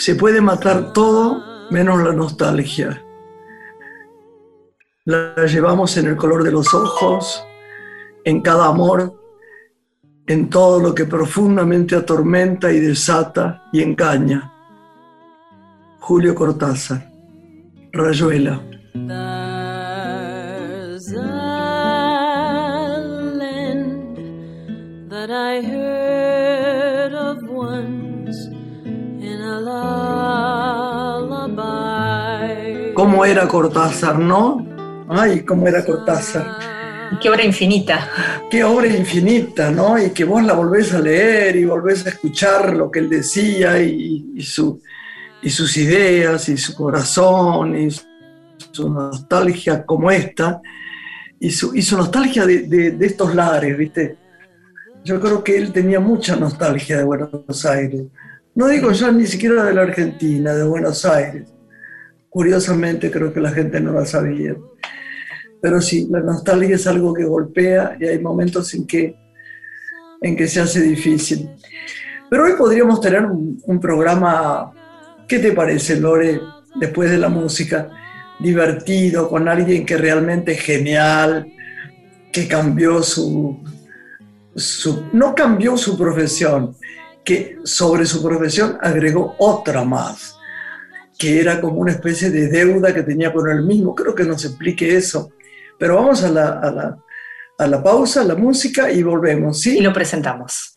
se puede matar todo menos la nostalgia. La llevamos en el color de los ojos, en cada amor, en todo lo que profundamente atormenta y desata y engaña. Julio Cortázar, Rayuela. ¿Cómo era Cortázar, no? Ay, cómo era Cortázar Qué obra infinita. Qué obra infinita, ¿no? Y que vos la volvés a leer y volvés a escuchar lo que él decía y, su, y sus ideas y su corazón y su nostalgia como esta y su, y su nostalgia de, de, estos lares, ¿viste? Yo creo que él tenía mucha nostalgia de Buenos Aires. No digo ya ni siquiera de la Argentina, de Buenos Aires. Curiosamente creo que la gente no la sabía. Pero sí, la nostalgia es algo que golpea y hay momentos en que, en que se hace difícil. Pero hoy podríamos tener un, programa, ¿qué te parece, Lore, después de la música? Divertido, con alguien que realmente es genial, que cambió su, su, no cambió su profesión, que sobre su profesión agregó otra más, que era como una especie de deuda que tenía con él mismo. Creo que nos explique eso. Pero vamos a la, a la, a la pausa, a la música y volvemos. Y lo presentamos.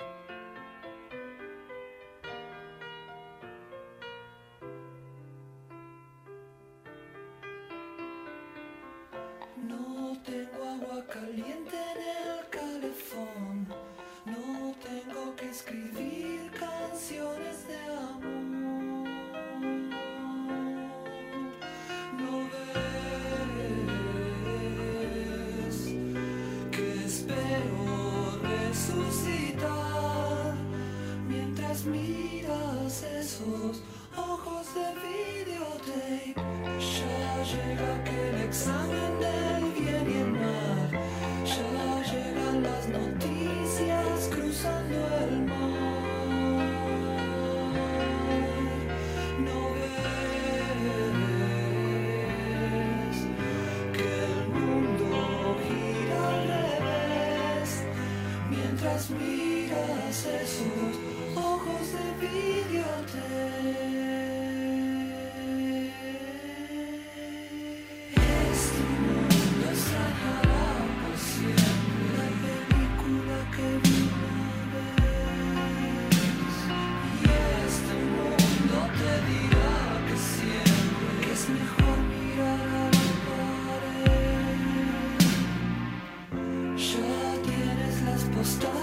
Tienes la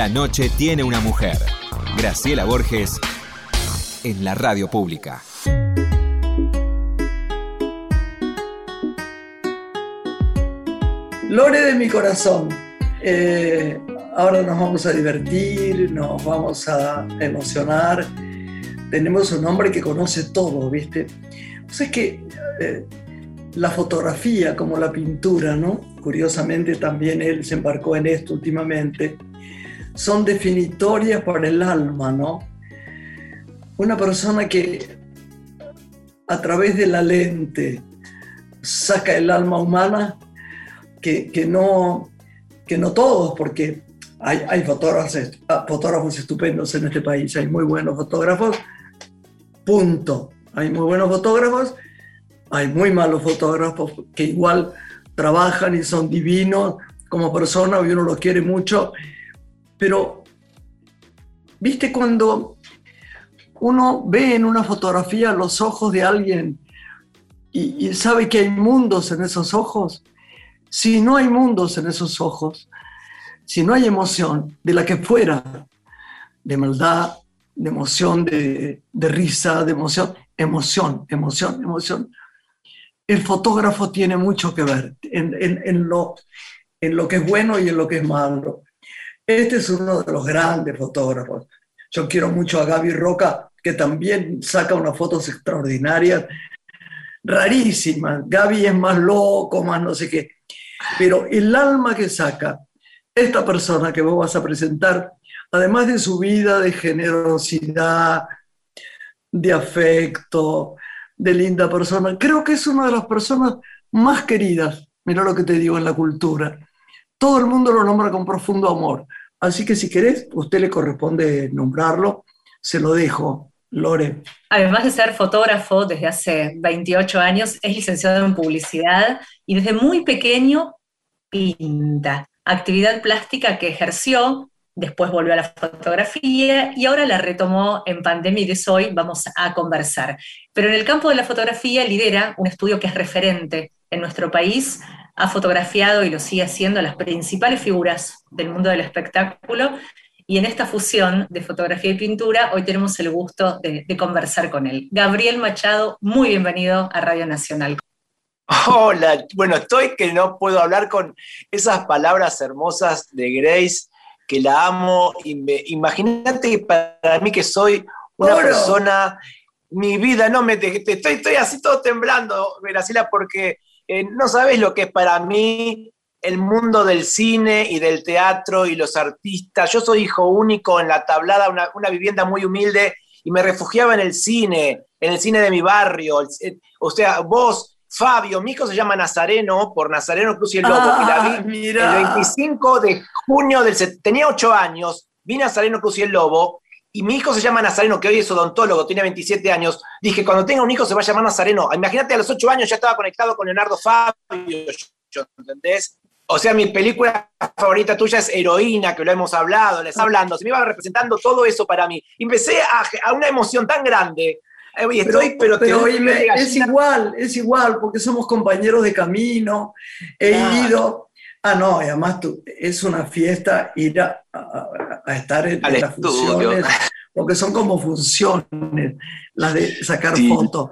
La noche tiene una mujer. Graciela Borges en la radio pública. Lore de mi corazón. Eh, ahora nos vamos a divertir, nos vamos a emocionar. Tenemos un hombre que conoce todo, ¿viste? O sea, es que eh, la fotografía como la pintura, ¿no? Curiosamente también él se embarcó en esto últimamente, son definitorias para el alma, ¿no? Una persona que a través de la lente saca el alma humana, que, no, que no todos, porque hay, hay fotógrafos, fotógrafos estupendos en este país, hay muy buenos fotógrafos, punto. Hay muy buenos fotógrafos, hay muy malos fotógrafos que igual trabajan y son divinos como personas y uno los quiere mucho, pero viste cuando uno ve en una fotografía los ojos de alguien y, sabe que hay mundos en esos ojos, si no hay mundos en esos ojos, si no hay emoción de la que fuera, de maldad, de emoción, de, risa, de emoción, emoción, emoción, emoción, el fotógrafo tiene mucho que ver en lo que es bueno y en lo que es malo. Este es uno de los grandes fotógrafos. Yo quiero mucho a Gaby Roca, que también saca unas fotos extraordinarias, rarísimas. Gaby es más loco, más no sé qué. Pero el alma que saca esta persona que vos vas a presentar, además de su vida de generosidad, de afecto, de linda persona. Creo que es una de las personas más queridas, mira lo que te digo en la cultura. Todo el mundo lo nombra con profundo amor. Así que si querés, usted le corresponde nombrarlo, se lo dejo. Lore. Además de ser fotógrafo desde hace 28 años, es licenciado en publicidad y desde muy pequeño pinta. Actividad plástica que ejerció después volvió a la fotografía y ahora la retomó en pandemia y de hoy vamos a conversar. Pero en el campo de la fotografía lidera un estudio que es referente en nuestro país, ha fotografiado y lo sigue haciendo las principales figuras del mundo del espectáculo y en esta fusión de fotografía y pintura hoy tenemos el gusto de, de conversar con él. Gabriel Machado, muy bienvenido a Radio Nacional. Hola, bueno, estoy que no puedo hablar con esas palabras hermosas de Grace que la amo. Imagínate para mí que soy una persona, mi vida, no me te, estoy, estoy así todo temblando, Graciela, porque eh, no sabes lo que es para mí el mundo del cine y del teatro y los artistas. Yo soy hijo único en la tablada, una, una vivienda muy humilde y me refugiaba en el cine, en el cine de mi barrio. O sea, vos Fabio, mi hijo se llama Nazareno por Nazareno Cruz y el Lobo, y la ah, vi el 25 de junio del... Tenía 8 años, vi Nazareno Cruz y el Lobo, y mi hijo se llama Nazareno, que hoy es odontólogo, tiene 27 años. Dije, cuando tenga un hijo se va a llamar Nazareno. Imagínate, a los 8 años ya estaba conectado con Leonardo Fabio, ¿entendés? O sea, mi película favorita tuya es Heroína, que lo hemos hablado, les hablando, se me iba representando todo eso para mí. empecé a, a una emoción tan grande pero, pero, es igual, es igual, porque somos compañeros de camino, he ido. Ah, no, y además tú, es una fiesta ir a, estar en, las funciones, porque son como funciones, las de sacar fotos.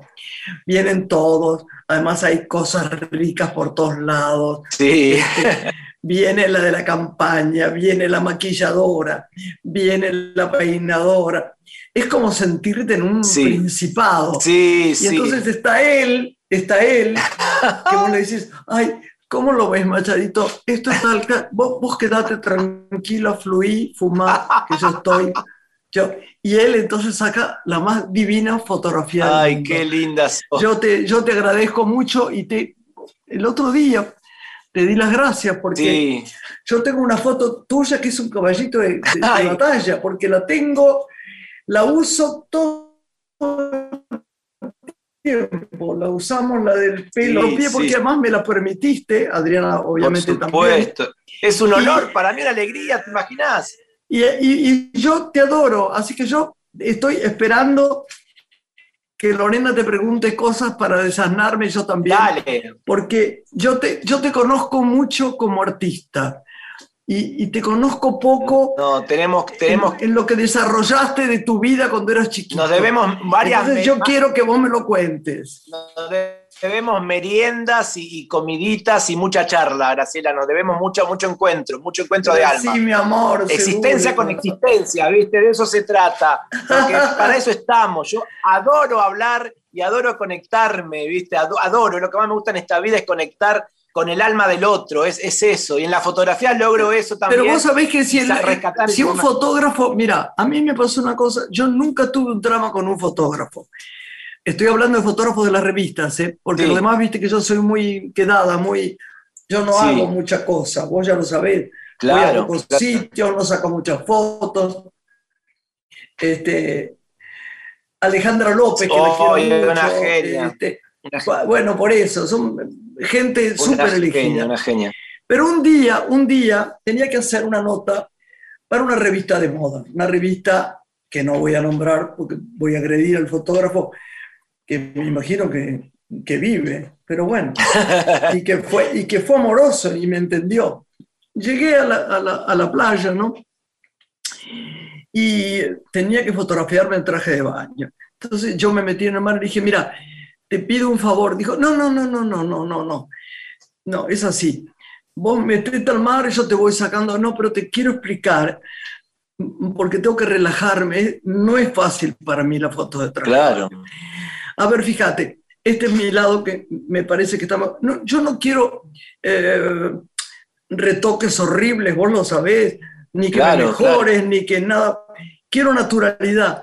Vienen todos, además hay cosas ricas por todos lados. Sí. Este, viene la de la campaña, viene la maquilladora, viene la peinadora es como sentirte en un principado. Sí, y entonces está él, está él, que vos le dices, ay, ¿cómo lo ves, Machadito? Esto es tal, vos, vos quedate tranquilo, fluí, fumá, que yo estoy. Yo, y él entonces saca la más divina fotografía. Ay, qué lindas. Yo te, yo te agradezco mucho y te, el otro día te di las gracias porque yo tengo una foto tuya que es un caballito de, de batalla, porque la tengo la uso todo tiempo, la usamos la del pelo porque además me la permitiste, Adriana obviamente Por supuesto. Es un honor, para mí una alegría, ¿te imaginas? Y, yo te adoro, así que yo estoy esperando que Lorena te pregunte cosas para desanarme yo también. Dale. Porque yo te, yo te conozco mucho como artista y, te conozco poco. No, tenemos, tenemos en, lo que desarrollaste de tu vida cuando eras chiquito. Nos debemos varias. Entonces yo quiero que vos me lo cuentes. Nos debemos meriendas y, comiditas y mucha charla, Graciela. Nos debemos mucho, mucho encuentro, mucho encuentro de alma. Sí, mi amor. Existencia con existencia, ¿viste? De eso se trata. Porque para eso estamos. Yo adoro hablar y adoro conectarme, ¿viste? Adoro. Lo que más me gusta en esta vida es conectar con el alma del otro, es, eso. Y en la fotografía logro eso también. Pero vos sabés que si, si un fotógrafo, mira, a mí me pasó una cosa, yo nunca tuve un drama con un fotógrafo. Estoy hablando de fotógrafos de las revistas, ¿eh? porque lo demás, viste que yo soy muy quedada, muy... Yo no hago mucha cosa, vos ya lo sabés. Claro. Voy a sitios, no saco muchas fotos. Este, Alejandra López, que oh, quiero Una genia. Este, bueno, por eso, son gente súper elegida. Una genia. Pero un día, un día tenía que hacer una nota para una revista de moda, una revista que no voy a nombrar porque voy a agredir al fotógrafo, que me imagino que, vive, pero bueno, y que, fue, y que fue amoroso y me entendió. Llegué a la, a la playa, ¿no? Y tenía que fotografiarme en traje de baño. Entonces yo me metí en el mar y dije, mira, te pido un favor. Dijo, no, no, no, no, no, no, no, no. No, es así. Vos metete al mar yo te voy sacando. No, pero te quiero explicar, porque tengo que relajarme. No es fácil para mí la foto de traje. Claro. A ver, fíjate, este es mi lado que me parece que está... No, yo no quiero eh, retoques horribles, vos lo sabés, ni que me mejores, ni que nada. Quiero naturalidad,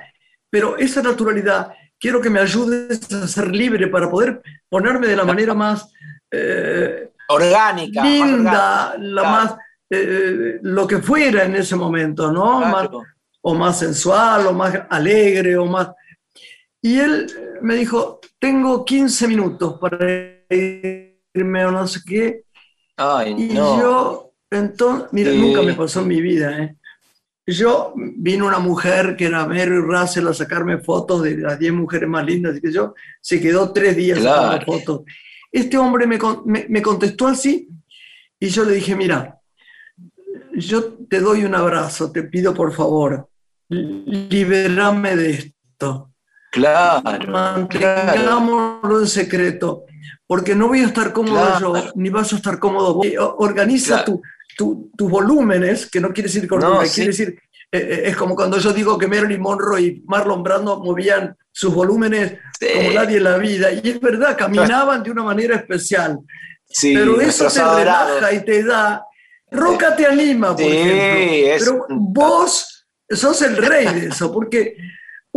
pero esa naturalidad quiero que me ayudes a ser libre para poder ponerme de la manera más eh, orgánica, linda, la más eh, lo que fuera en ese momento, ¿no? o más sensual, o más alegre, o más. Y él me dijo: Tengo 15 minutos para irme o no sé qué. y yo, entonces, mira, nunca me pasó en mi vida, ¿eh? Yo vino una mujer que era Mary Russell a sacarme fotos de las 10 mujeres más lindas, y que yo se quedó tres días sacando fotos. Este hombre me, me, contestó así y yo le dije, mira, yo te doy un abrazo, te pido por favor, liberame de esto. Claro. Mantengámoslo en secreto, porque no voy a estar cómodo yo, ni vas a estar cómodo vos. Organiza tu, tus volúmenes, que no quiere decir quiere decir, eh, eh, es como cuando yo digo que Marilyn Monroe y Marlon Brando movían sus volúmenes como nadie en la vida, y es verdad, caminaban de una manera especial. pero eso te relaja y te da. Roca te anima, por ejemplo. Pero vos sos el rey de eso, porque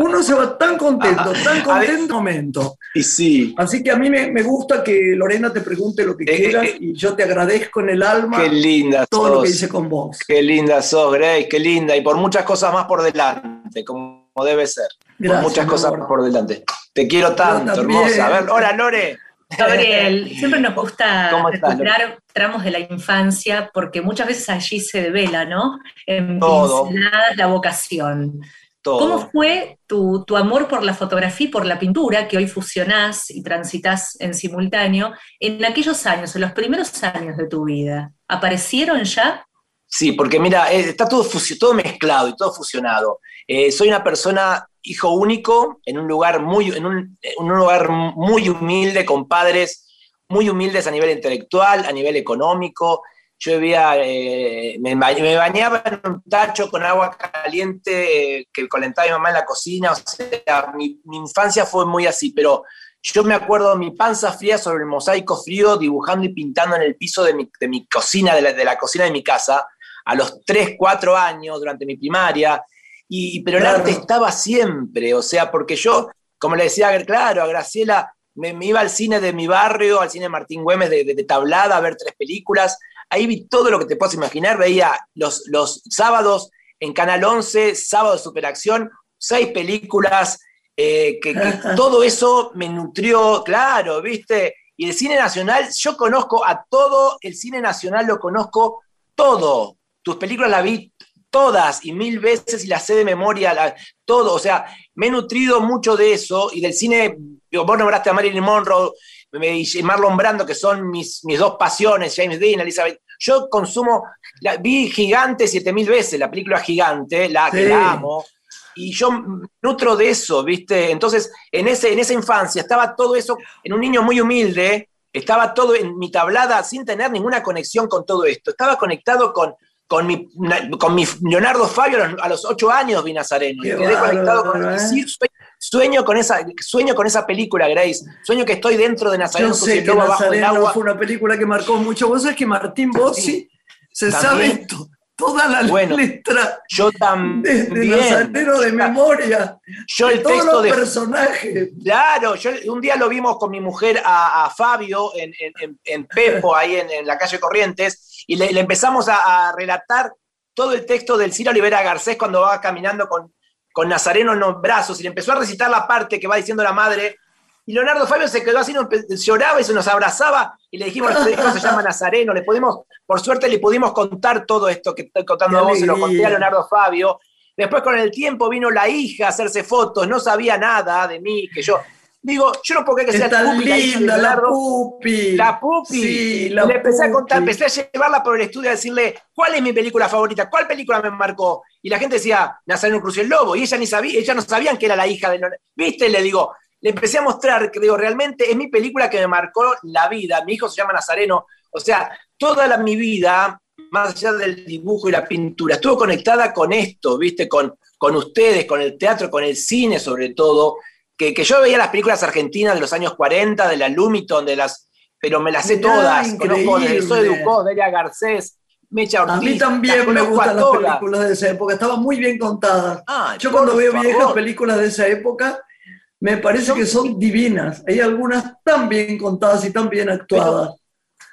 uno se va tan contento, tan contento en momento. Y sí. Así que a mí me, gusta que Lorena te pregunte lo que eh, quieras eh, y yo te agradezco en el alma qué linda todo lo que hice con vos. Qué linda sos, Grace, qué linda. Y por muchas cosas más por delante, como debe ser. por muchas cosas más por delante. Te quiero tanto, hermosa. A ver, hola, Lore. Gabriel, siempre nos gusta recuperar tramos de la infancia porque muchas veces allí se devela, ¿no? En Todo. la vocación. ¿Cómo fue tu, amor por la fotografía y por la pintura, que hoy fusionás y transitas en simultáneo, en aquellos años, en los primeros años de tu vida? ¿Aparecieron ya? Sí, porque mira, eh, está todo, todo mezclado y todo fusionado. Eh, soy una persona hijo único en un lugar muy, en un, lugar muy humilde, con padres muy humildes a nivel intelectual, a nivel económico, yo bebía, eh, me, bañaba en un tacho con agua caliente eh, que calentaba mi mamá en la cocina, o sea, mi, infancia fue muy así, pero yo me acuerdo de mi panza fría sobre el mosaico frío, dibujando y pintando en el piso de mi, de mi cocina, de la, de la, cocina de mi casa, a los 3, 4 años, durante mi primaria, y, pero el arte estaba siempre, o sea, porque yo, como le decía, claro, a Graciela, me, iba al cine de mi barrio, al cine Martín Güemes de, de Tablada, a ver tres películas, Ahí vi todo lo que te puedas imaginar. Veía los, los sábados en Canal 11, sábado de superacción, seis películas, eh, que, todo eso me nutrió, claro, ¿viste? Y el cine nacional, yo conozco a todo, el cine nacional lo conozco todo. Tus películas las vi todas y mil veces y las sé de memoria, todo. O sea, me he nutrido mucho de eso y del cine, vos nombraste a Marilyn Monroe, y Marlon Brando, que son mis, mis dos pasiones, James Dean, Elizabeth, Yo consumo, vi Gigante 7000 veces, la película Gigante, la que la amo, y yo nutro de eso, ¿viste? Entonces, en, ese, en esa infancia estaba todo eso, en un niño muy humilde, estaba todo en mi tablada sin tener ninguna conexión con todo esto. Estaba conectado con, con, mi, con mi Leonardo Fabio a los, ocho años vi Nazareno. y quedé conectado con ¿eh? sueño, con esa, sueño con esa película, Grace. Sueño que estoy dentro de Nazareno. Yo sé que Nazareno fue una película que marcó mucho. Vos sabés que Martín Bossi se sabe esto toda la letra yo también, de, Nazareno de memoria. Yo el texto todos los de personajes. Claro, yo un día lo vimos con mi mujer a, Fabio en, en, Pepo, ahí en, la calle Corrientes, y le, empezamos a, relatar todo el texto del Ciro Olivera Garcés cuando va caminando con, con Nazareno en los brazos, y le empezó a recitar la parte que va diciendo la madre y Leonardo Fabio se quedó así, lloraba y se nos abrazaba y le dijimos, este hijo se llama Nazareno, le pudimos, por suerte le pudimos contar todo esto que estoy contando a vos, se lo conté a Leonardo Fabio. Después con el tiempo vino la hija a hacerse fotos, no sabía nada de mí, que yo, Digo, yo no puedo creer que sea Pupi, linda, la, la Pupi. La Pupi. Sí, la le empecé a contar, empecé a llevarla por el estudio a decirle, ¿cuál es mi película favorita? ¿Cuál película me marcó? Y la gente decía, Nazareno Cruz y el Lobo. Y ella ni sabía, ella no sabían que era la hija de ¿Viste? Le digo, le empecé a mostrar que digo, realmente es mi película que me marcó la vida. Mi hijo se llama Nazareno. O sea, toda la, mi vida, más allá del dibujo y la pintura, estuvo conectada con esto, ¿viste? Con, con ustedes, con el teatro, con el cine sobre todo. Que, que yo veía las películas argentinas de los años 40, de la Lumiton, de las. Pero me las sé todas. Conozco de Soy Ducó, Delia Garcés, Mecha Ortiz. A mí también me gustan las películas de esa época, estaban muy bien contadas. Ah, yo cuando veo viejas películas de esa época, me parece que son divinas. Hay algunas tan bien contadas y tan bien actuadas.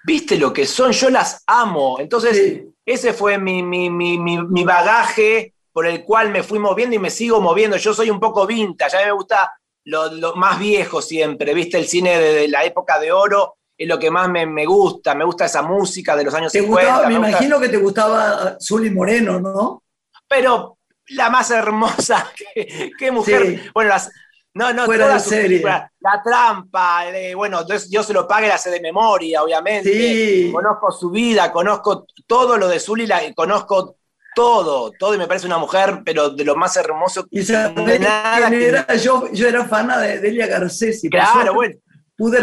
Viste lo que son, yo las amo. Entonces, ese fue mi, mi, bagaje por el cual me fui moviendo y me sigo moviendo. Yo soy un poco vintage, a mí me gusta lo, más viejo siempre, viste el cine de, la época de oro, es lo que más me, gusta, me gusta esa música de los años 50. me, imagino que te gustaba Zully Moreno, ¿no? Pero la más hermosa, que, mujer. Bueno, las, no, no, fuera de serie. La trampa, bueno, yo se lo pague la sé de memoria, obviamente. Conozco su vida, conozco todo lo de Zully, la, conozco todo, todo, y me parece una mujer, pero de lo más hermoso. Y de nada era, yo, yo era fana de Delia Garcés. Claro, bueno. Pude,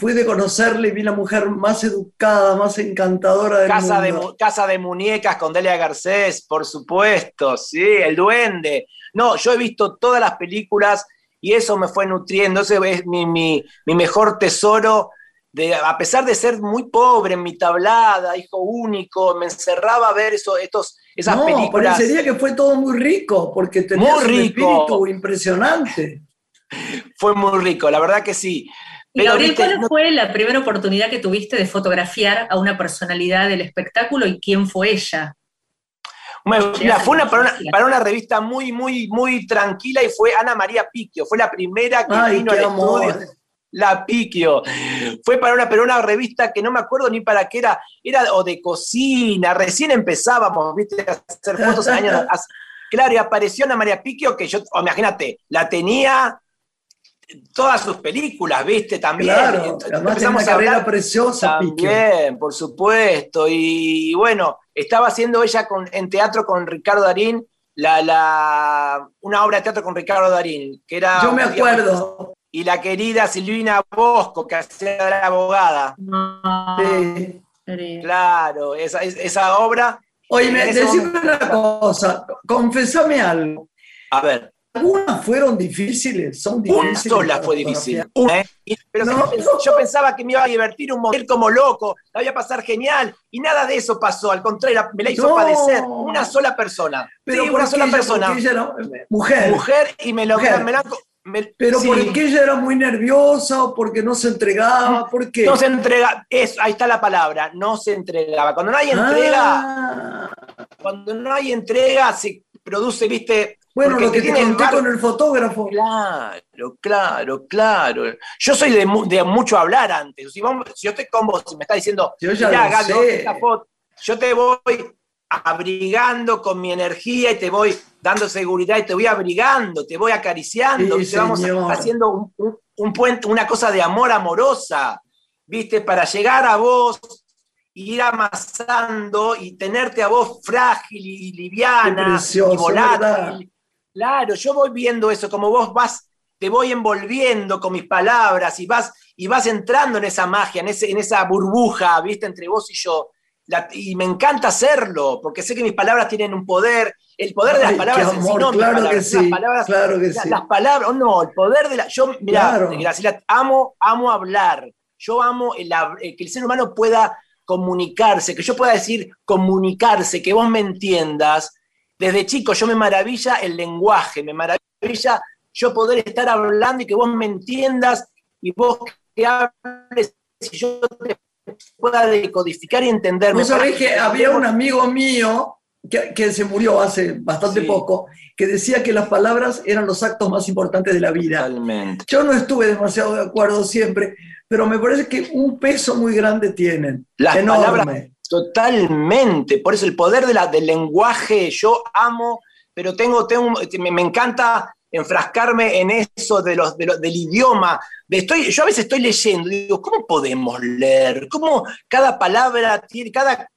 pude conocerle y vi la mujer más educada, más encantadora del casa mundo. De, casa de muñecas con Delia Garcés, por supuesto, sí, El Duende. No, yo he visto todas las películas y eso me fue nutriendo, ese es mi, mejor tesoro. De, a pesar de ser muy pobre en mi tablada, hijo único, me encerraba a ver eso, estos, esas no, películas. parecería que fue todo muy rico, porque tenía un espíritu impresionante. Fue muy rico, la verdad que sí. Y Gabriel, ¿cuál fue la primera oportunidad que tuviste de fotografiar a una personalidad del espectáculo y quién fue ella? fue una, para, una, revista muy, muy, muy tranquila y fue Ana María Piquio. Fue la primera que vino al estudio. La Piquio. Fue para una, pero una revista que no me acuerdo ni para qué era, era o de cocina, recién empezábamos, viste, a hacer fotos años. Claro, y apareció Ana María Piquio, que yo, imagínate, la tenía todas sus películas, ¿viste? También. Claro, además una carrera preciosa. También, por supuesto. Y, bueno, estaba haciendo ella con, en teatro con Ricardo Darín, la, la, una obra de teatro con Ricardo Darín, que era... Yo me acuerdo. Y la querida Silvina Bosco, que hacía la abogada. Sí. Claro, esa, esa obra... Oye, decime una cosa, confesame algo. A ver. Algunas fueron difíciles, son difíciles. Una sola fue difícil. Una, ¿eh? Pero yo pensaba que me iba a divertir un modelo como loco, la iba a pasar genial, y nada de eso pasó. Al contrario, me la hizo padecer una sola persona. Pero sí, una sola persona. mujer. Mujer, y me lo. Pero porque ella era muy nerviosa o porque no se entregaba, ¿por qué? No se entrega, eso, ahí está la palabra, no se entregaba. Cuando no hay entrega, ah. cuando no hay entrega, se produce, viste, bueno, lo que te conté con el fotógrafo. Claro, claro, claro. Yo soy de, mucho hablar antes. Si, yo estoy con vos y me estás diciendo, yo ya foto, yo te voy abrigando con mi energía y te voy dando seguridad y te voy abrigando, te voy acariciando, te vamos haciendo un, puente, una cosa de amor amorosa, ¿viste? Para llegar a vos ir amasando y tenerte a vos frágil y liviana y volátil. Claro, yo voy viendo eso, como vos vas, te voy envolviendo con mis palabras y vas, y vas entrando en esa magia, en, ese, en esa burbuja, viste, entre vos y yo. Y me encanta hacerlo, porque sé que mis palabras tienen un poder, el poder de las palabras en sí, no claro que sí, las palabras, claro que sí. las palabras, no, el poder de la, yo, mira, Graciela, amo, amo hablar, yo amo el, que el ser humano pueda comunicarse, que yo pueda decir comunicarse, que vos me entiendas. Desde chico yo me maravilla el lenguaje, me maravilla yo poder estar hablando y que vos me entiendas y vos que hables y yo te pueda decodificar y entenderme. Vos sabés que había un amigo mío que, se murió hace bastante poco, que decía que las palabras eran los actos más importantes de la vida. Totalmente. Yo no estuve demasiado de acuerdo siempre, pero me parece que un peso muy grande tienen. Las palabras, totalmente. Por eso el poder de la, del lenguaje, yo amo, pero tengo, tengo me, encanta enfrascarme en eso de los, del idioma. De estoy, yo a veces estoy leyendo y digo, ¿cómo podemos leer? ¿Cómo cada palabra tiene, cada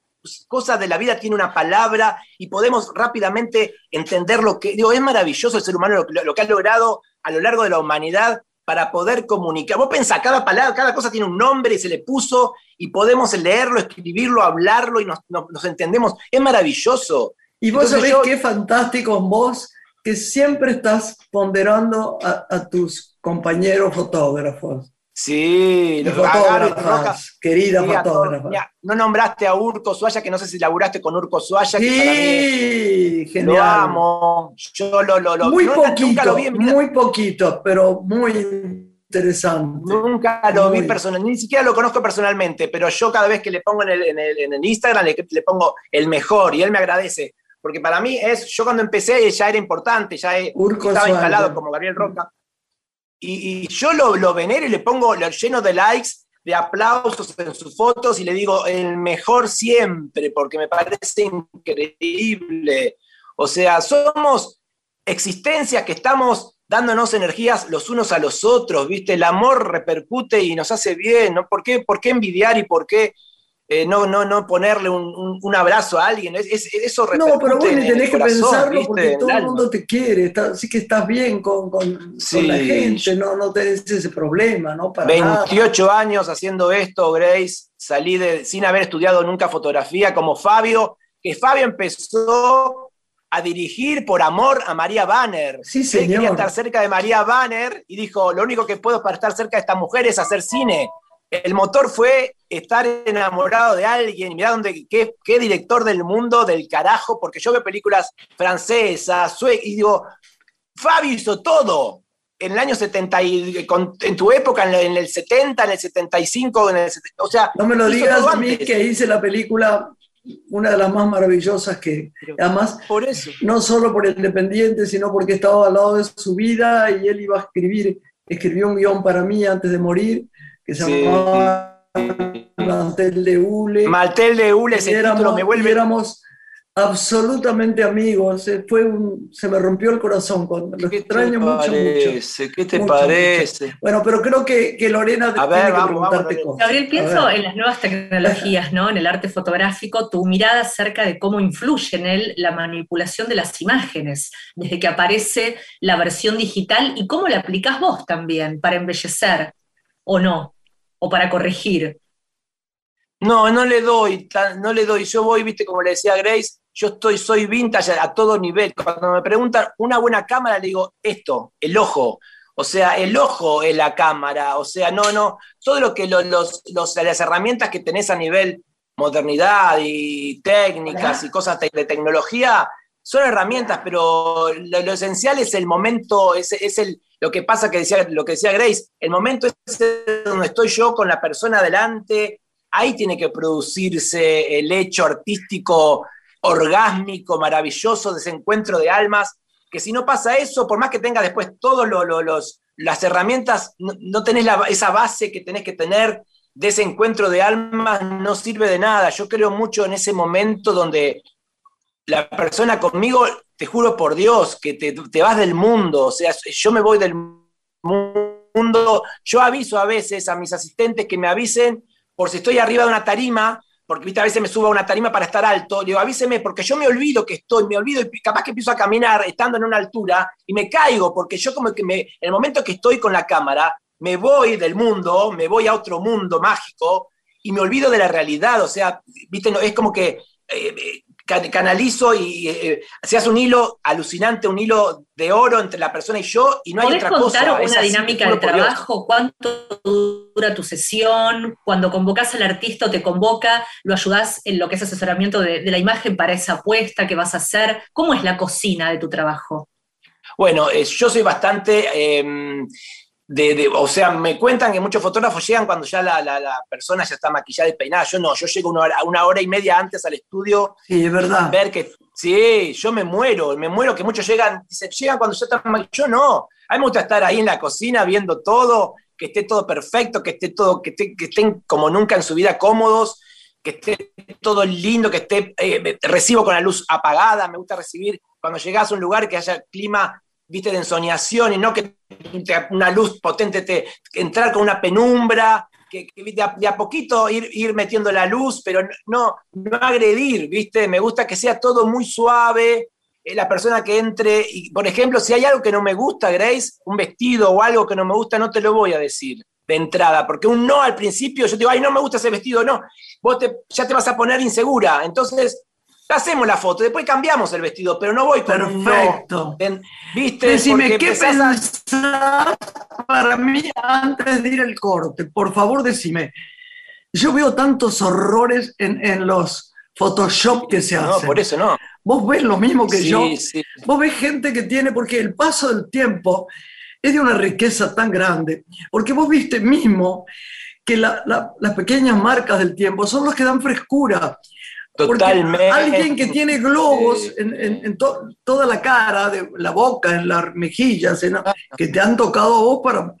cosa de la vida tiene una palabra y podemos rápidamente entender lo que, digo, es maravilloso el ser humano lo, que ha logrado a lo largo de la humanidad para poder comunicar. Vos pensás, cada palabra, cada cosa tiene un nombre y se le puso y podemos leerlo, escribirlo, hablarlo y nos, entendemos. Es maravilloso. Y vos sabés qué fantástico en vos que siempre estás ponderando a tus compañeros fotógrafos. Sí, los fotógrafas, querida fotógrafa. no nombraste a Urco Suaya, que no sé si laburaste con Urco Suaya. Sí, genial. Lo amo. Yo lo, lo, muy poquito, muy poquito, pero muy interesante. Nunca lo vi personalmente, ni siquiera lo conozco personalmente, pero yo cada vez que le pongo en el, en el, Instagram le, le, pongo el mejor y él me agradece. Porque para mí es, yo cuando empecé ya era importante, ya estaba instalado como Gabriel Roca y, yo lo, lo, venero y le pongo, lo lleno de likes, de aplausos en sus fotos y le digo el mejor siempre, porque me parece increíble. O sea, somos existencias que estamos dándonos energías los unos a los otros, ¿viste? El amor repercute y nos hace bien, ¿no? ¿Por qué, por qué envidiar y por qué eh, no, no, no ponerle un, abrazo a alguien. Es, eso No, pero vos tenés que pensarlo porque todo el mundo te quiere. sí que estás bien con, la gente, no, no tenés ese problema, ¿no? 28 años haciendo esto, Grace. Salí de, sin haber estudiado nunca fotografía, como Fabio, que Fabio empezó a dirigir por amor a María Banner. Sí, señor. Él quería estar cerca de María Banner y dijo, lo único que puedo para estar cerca de esta mujer es hacer cine. El motor fue estar enamorado de alguien, mirá dónde, qué, director del mundo del carajo, porque yo veo películas francesas, suecas, y digo, Fabio hizo todo. En el año 70, y, en tu época, en el 70, en el 75, en el, o sea... No me lo digas a mí que hice la película una de las más maravillosas que además por eso. no solo por el Independiente sino porque estaba al lado de su vida y él iba a escribir escribió un guion para mí antes de morir que se llamaba Maltel de Hule. Maltel de Hule, ese título me vuelve. Éramos absolutamente amigos. Fue se me rompió el corazón. Cuando, lo extraño mucho, mucho. ¿Qué te parece? Bueno, pero creo que, que Lorena a ver, que preguntarte cosas. Gabriel, pienso en las nuevas tecnologías, ¿no? En el arte fotográfico, tu mirada acerca de cómo influye en él la manipulación de las imágenes, desde que aparece la versión digital y cómo la aplicás vos también para embellecer o no o para corregir? No, no le doy, no le doy. Yo voy, viste, como le decía Grace, yo estoy, soy vintage a todo nivel. Cuando me preguntan una buena cámara, le digo esto, el ojo. O sea, el ojo es la cámara. O sea, no, no. Todo lo que los, los, las herramientas que tenés a nivel modernidad y técnicas y cosas de tecnología son herramientas, pero lo, esencial es el momento, es, es el, lo que pasa que decía, lo que decía Grace, el momento es donde estoy yo con la persona adelante, ahí tiene que producirse el hecho artístico orgásmico, maravilloso de ese encuentro de almas, que si no pasa eso, por más que tenga después todas las herramientas, no, tenés esa base que tenés que tener de ese encuentro de almas, no sirve de nada. Yo creo mucho en ese momento donde la persona conmigo te juro por Dios que te, vas del mundo, o sea, yo me voy del mundo, yo aviso a veces a mis asistentes que me avisen por si estoy arriba de una tarima, porque ¿viste? a veces me subo a una tarima para estar alto, digo, avíseme, porque yo me olvido que estoy, me olvido, y capaz que empiezo a caminar estando en una altura y me caigo, porque yo como que me, en el momento que estoy con la cámara, me voy del mundo, me voy a otro mundo mágico y me olvido de la realidad, o sea, ¿viste? es como que eh, eh, canalizo y eh, se hace un hilo alucinante, un hilo de oro entre la persona y yo, y no hay otra cosa. contar una dinámica de trabajo? ¿Cuánto dura tu sesión? Cuando convocas al artista o te convoca, ¿lo ayudás en lo que es asesoramiento de, la imagen para esa apuesta que vas a hacer? ¿Cómo es la cocina de tu trabajo? Bueno, yo soy bastante em, o sea, me cuentan que muchos fotógrafos llegan cuando ya la, persona ya está maquillada y peinada. Yo no, yo llego una hora, una hora y media antes al estudio. Sí, es verdad. Ver que, sí, yo me muero, me muero que muchos llegan, dicen, llegan cuando ya están maquillados. Yo no, a mí me gusta estar ahí en la cocina viendo todo, que esté todo perfecto, que esté todo, que, que estén como nunca en su vida cómodos, que esté todo lindo, que esté, eh, recibo con la luz apagada, me gusta recibir cuando llegas a un lugar que haya clima viste, de ensoñación y no que una luz potente te entrar con una penumbra, que, de, a, poquito ir, ir metiendo la luz, pero no, no agredir, viste, me gusta que sea todo muy suave, eh, la persona que entre, y por ejemplo, si hay algo que no me gusta, Grace, un vestido o algo que no me gusta, no te lo voy a decir de entrada, porque un no al principio, yo te digo, ay, no me gusta ese vestido, no, vos ya te vas a poner insegura, entonces hacemos la foto, después cambiamos el vestido, pero no voy con Perfecto. un ¿Viste? Decime, ¿qué pensás para mí antes de ir al corte? Por favor, decime. Yo veo tantos horrores en, los Photoshop que se hacen. No, por eso no. Vos ves lo mismo que yo. Sí. Vos ves gente que tiene, porque el paso del tiempo es de una riqueza tan grande. Porque vos viste mismo que las pequeñas marcas del tiempo son los que dan frescura. Totalmente. alguien que tiene globos en, toda la cara, de la boca, en las mejillas, que te han tocado a vos para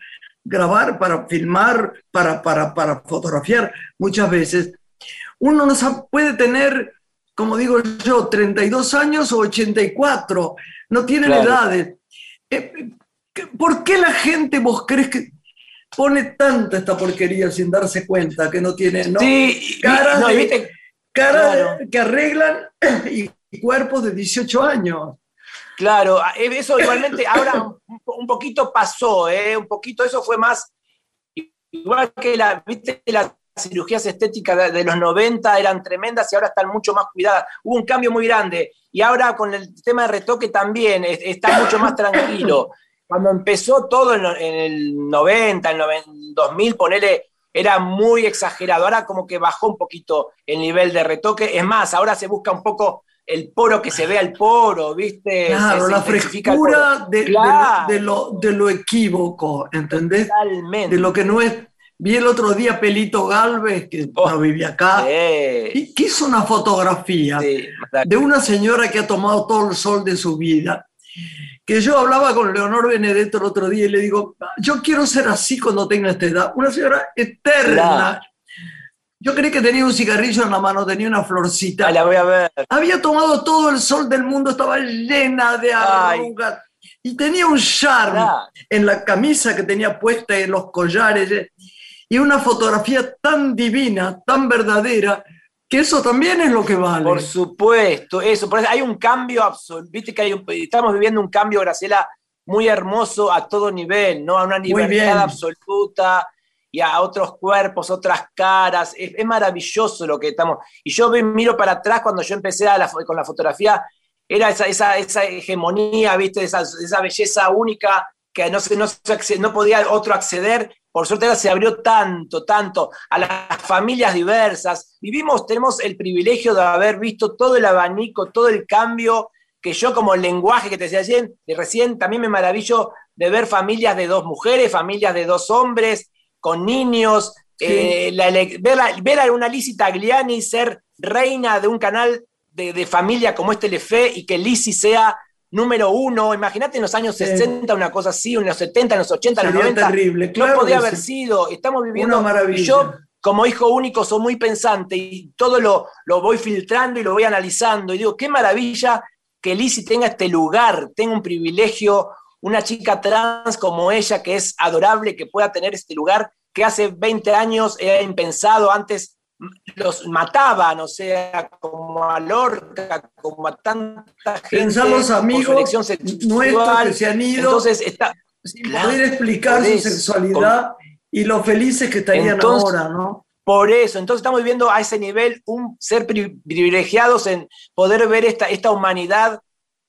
grabar, para filmar, para, para, para fotografiar muchas veces. Uno no puede tener, como digo yo, 32 años o 84, no tienen edades. Eh, ¿Por qué la gente vos crees que pone tanta esta porquería sin darse cuenta que no tiene ¿no? Sí, cara que arreglan y cuerpos de 18 años. Claro, eh, eso igualmente ahora un poquito pasó, ¿eh? un poquito eso fue más, igual que la, ¿viste? las cirugías estéticas de los 90 eran tremendas y ahora están mucho más cuidadas. Hubo un cambio muy grande y ahora con el tema de retoque también está mucho más tranquilo. Cuando empezó todo en, el 90, en el 2000, ponele era muy exagerado. Ahora como que bajó un poquito el nivel de retoque. Es más, ahora se busca un poco el poro que se vea el poro, ¿viste? Claro, la frescura de, de, lo, de, lo, equívoco, ¿entendés? Totalmente. De lo que no es. Vi el otro día Pelito Galvez, que oh, no vivía acá, y que hizo una fotografía de una señora que ha tomado todo el sol de su vida que yo hablaba con Leonor Benedetto el otro día y le digo, yo quiero ser así cuando tenga esta edad, una señora eterna. Yo creí que tenía un cigarrillo en la mano, tenía una florcita. la voy a ver. Había tomado todo el sol del mundo, estaba llena de arrugas. Y tenía un charme en la camisa que tenía puesta en los collares. Y una fotografía tan divina, tan verdadera, que eso también es lo que vale. Por supuesto, eso. hay un cambio absoluto. Viste que estamos viviendo un cambio, Graciela, muy hermoso a todo nivel, ¿no? A una libertad absoluta y a otros cuerpos, otras caras. Es, maravilloso lo que estamos. Y yo miro para atrás cuando yo empecé con la fotografía, era esa, esa, esa hegemonía, ¿viste? Esa, esa belleza única que no, no, no podía otro acceder por suerte se abrió tanto, tanto a las familias diversas. Vivimos, tenemos el privilegio de haber visto todo el abanico, todo el cambio que yo como lenguaje que te decía recién, de recién también me maravillo de ver familias de dos mujeres, familias de dos hombres, con niños, eh, ver, a, una Lizzie Tagliani ser reina de un canal de, de familia como este Lefe y que Lizzie sea número uno. Imagínate en los años 60 una cosa así, en los 70, en los 80, en los 90. terrible, no podía haber sido. Estamos viviendo. Una maravilla. yo, como hijo único, soy muy pensante y todo lo, lo voy filtrando y lo voy analizando. Y digo, qué maravilla que Lizzie tenga este lugar, tenga un privilegio, una chica trans como ella, que es adorable, que pueda tener este lugar, que hace 20 años era impensado. Antes los mataban, o sea, como a Lorca, como a tanta gente. Pensamos amigos nuestros que se han ido entonces está, sin poder explicar su sexualidad y lo felices que estarían ahora, ¿no? Por eso, entonces estamos viviendo a ese nivel un ser privilegiados en poder ver esta, esta humanidad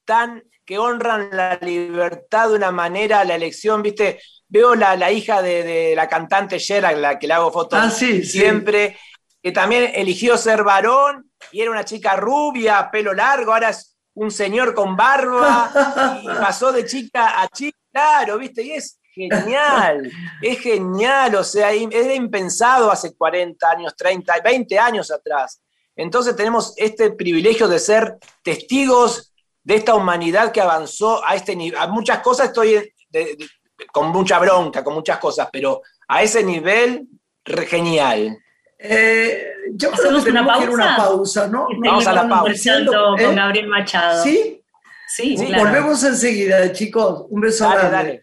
tan que honran la libertad de una manera, la elección, ¿viste? Veo la, la hija de, la cantante Shera, la que le hago fotos ah, siempre, que también eligió ser varón y era una chica rubia, pelo largo, ahora es un señor con barba y pasó de chica a chica, claro, ¿viste? Y es genial, es genial, o sea, era impensado hace 40 años, 30, 20 años atrás. Entonces tenemos este privilegio de ser testigos de esta humanidad que avanzó a este nivel. A muchas cosas estoy con mucha bronca, con muchas cosas, pero a ese nivel, genial. Eh, yo creo que tenemos que ir a una pausa, ¿no? Vamos a la pausa. Con ¿eh? Gabriel Machado. ¿Sí? Sí, Volvemos enseguida, chicos. Un beso dale, Dale.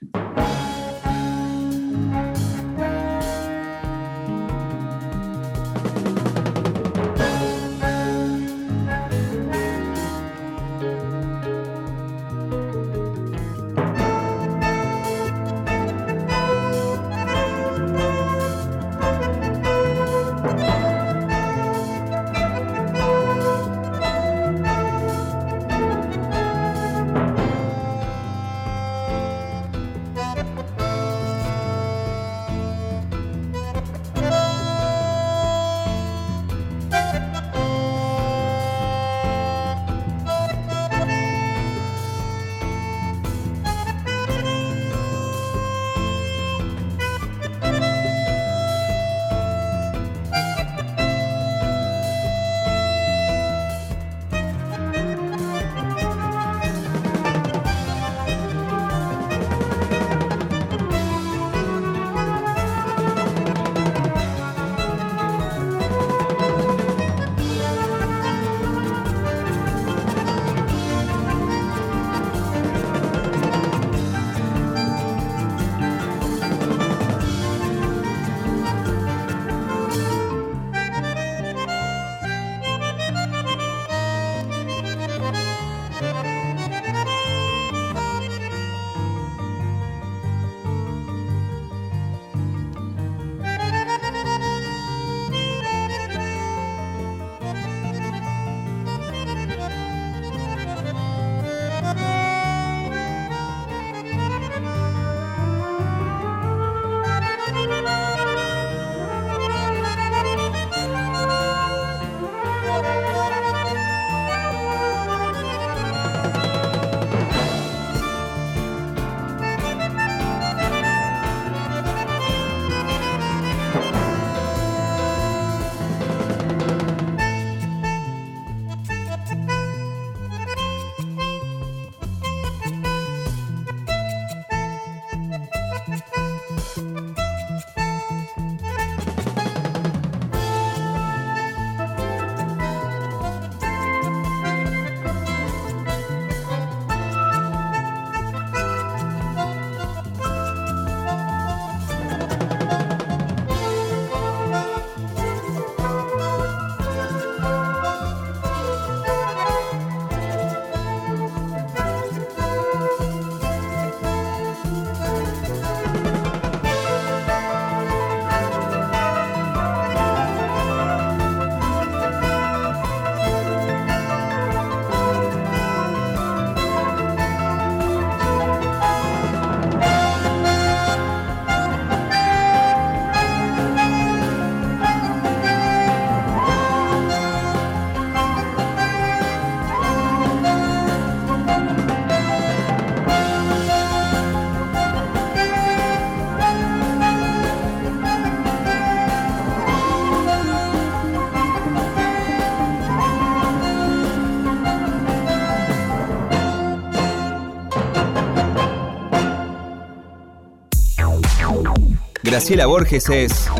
Graciela Borges es...